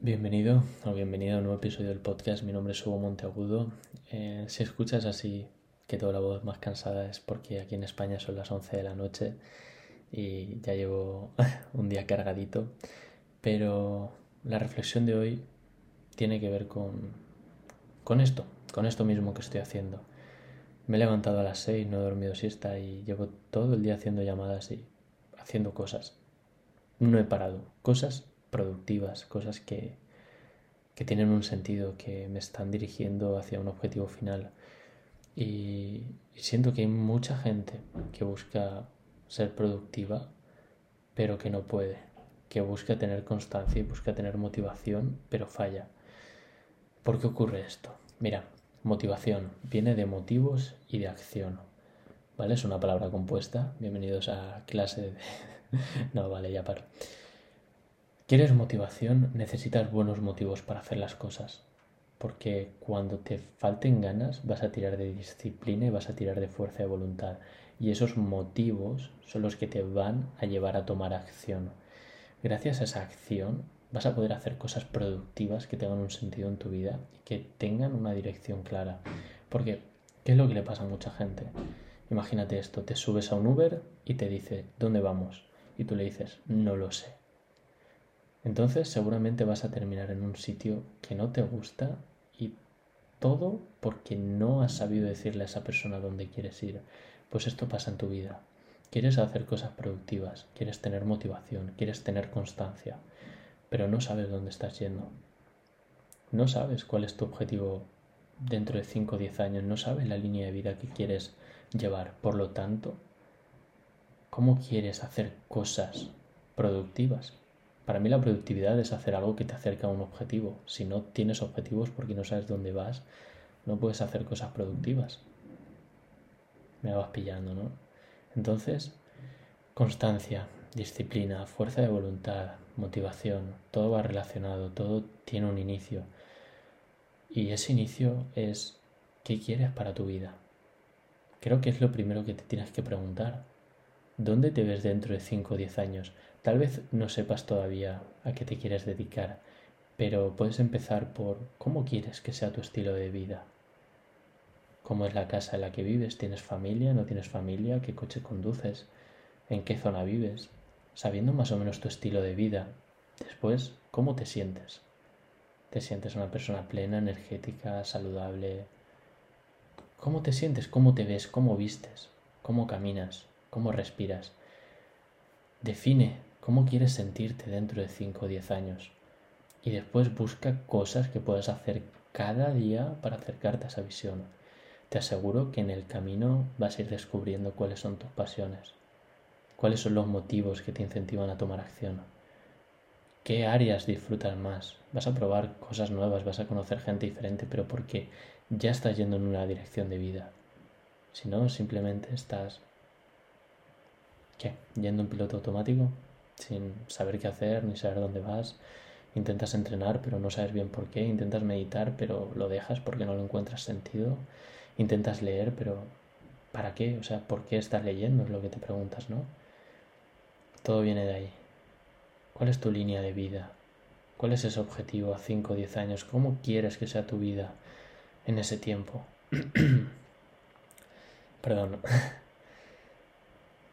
Bienvenido o bienvenida a un nuevo episodio del podcast. Mi nombre es Hugo Monteagudo. Eh, si escuchas así que toda la voz más cansada es porque aquí en España son las 11 de la noche y ya llevo un día cargadito. Pero la reflexión de hoy tiene que ver con, con esto, con esto mismo que estoy haciendo. Me he levantado a las 6, no he dormido siesta y llevo todo el día haciendo llamadas y haciendo cosas. No he parado. Cosas productivas, cosas que, que tienen un sentido, que me están dirigiendo hacia un objetivo final. Y, siento que hay mucha gente que busca ser productiva, pero que no puede, que busca tener constancia y busca tener motivación, pero falla. ¿Por qué ocurre esto? Mira, motivación viene de motivos y de acción. ¿Vale? Es una palabra compuesta. Bienvenidos a clase de... no, vale, ya paro. ¿Quieres motivación? Necesitas buenos motivos para hacer las cosas. Porque cuando te falten ganas vas a tirar de disciplina y vas a tirar de fuerza de voluntad. Y esos motivos son los que te van a llevar a tomar acción. Gracias a esa acción vas a poder hacer cosas productivas que tengan un sentido en tu vida y que tengan una dirección clara. Porque, ¿qué es lo que le pasa a mucha gente? Imagínate esto, te subes a un Uber y te dice, ¿dónde vamos? Y tú le dices, no lo sé entonces seguramente vas a terminar en un sitio que no te gusta y todo porque no has sabido decirle a esa persona dónde quieres ir. Pues esto pasa en tu vida. Quieres hacer cosas productivas, quieres tener motivación, quieres tener constancia, pero no sabes dónde estás yendo. No sabes cuál es tu objetivo dentro de 5 o 10 años, no sabes la línea de vida que quieres llevar. Por lo tanto, ¿cómo quieres hacer cosas productivas? Para mí la productividad es hacer algo que te acerca a un objetivo. Si no tienes objetivos porque no sabes dónde vas, no puedes hacer cosas productivas. Me vas pillando, ¿no? Entonces, constancia, disciplina, fuerza de voluntad, motivación, todo va relacionado, todo tiene un inicio. Y ese inicio es, ¿qué quieres para tu vida? Creo que es lo primero que te tienes que preguntar. ¿Dónde te ves dentro de 5 o 10 años? Tal vez no sepas todavía a qué te quieres dedicar, pero puedes empezar por cómo quieres que sea tu estilo de vida. ¿Cómo es la casa en la que vives? ¿Tienes familia? ¿No tienes familia? ¿Qué coche conduces? ¿En qué zona vives? Sabiendo más o menos tu estilo de vida. Después, ¿cómo te sientes? ¿Te sientes una persona plena, energética, saludable? ¿Cómo te sientes? ¿Cómo te ves? ¿Cómo vistes? ¿Cómo caminas? Cómo respiras. Define cómo quieres sentirte dentro de 5 o 10 años y después busca cosas que puedas hacer cada día para acercarte a esa visión. Te aseguro que en el camino vas a ir descubriendo cuáles son tus pasiones, cuáles son los motivos que te incentivan a tomar acción, qué áreas disfrutas más. Vas a probar cosas nuevas, vas a conocer gente diferente, pero porque ya estás yendo en una dirección de vida. Si no, simplemente estás ¿Qué? Yendo en piloto automático, sin saber qué hacer ni saber dónde vas. Intentas entrenar, pero no sabes bien por qué. Intentas meditar, pero lo dejas porque no lo encuentras sentido. Intentas leer, pero ¿para qué? O sea, ¿por qué estás leyendo? Es lo que te preguntas, ¿no? Todo viene de ahí. ¿Cuál es tu línea de vida? ¿Cuál es ese objetivo a 5 o 10 años? ¿Cómo quieres que sea tu vida en ese tiempo? Perdón.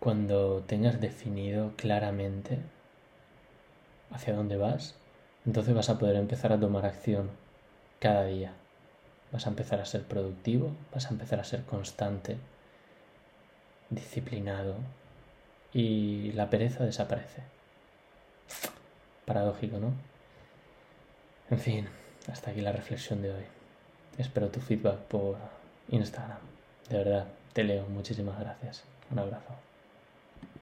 Cuando tengas definido claramente hacia dónde vas, entonces vas a poder empezar a tomar acción cada día. Vas a empezar a ser productivo, vas a empezar a ser constante, disciplinado y la pereza desaparece. Paradójico, ¿no? En fin, hasta aquí la reflexión de hoy. Espero tu feedback por Instagram. De verdad, te leo. Muchísimas gracias. Un abrazo.